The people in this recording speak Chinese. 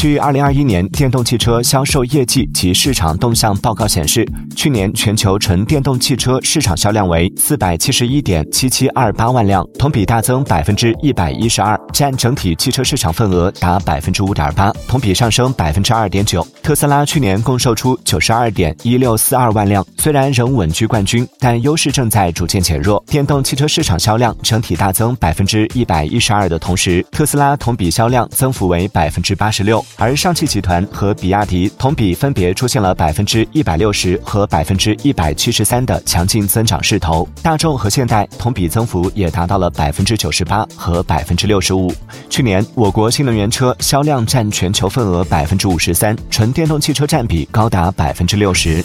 据二零二一年电动汽车销售业绩及市场动向报告显示，去年全球纯电动汽车市场销量为四百七十一点七七二八万辆，同比大增百分之一百一十二，占整体汽车市场份额达百分之五点八，同比上升百分之二点九。特斯拉去年共售出九十二点一六四二万辆，虽然仍稳居冠军，但优势正在逐渐减弱。电动汽车市场销量整体大增百分之一百一十二的同时，特斯拉同比销量增幅为百分之八十六。而上汽集团和比亚迪同比分别出现了百分之一百六十和百分之一百七十三的强劲增长势头，大众和现代同比增幅也达到了百分之九十八和百分之六十五。去年，我国新能源车销量占全球份额百分之五十三，纯电动汽车占比高达百分之六十。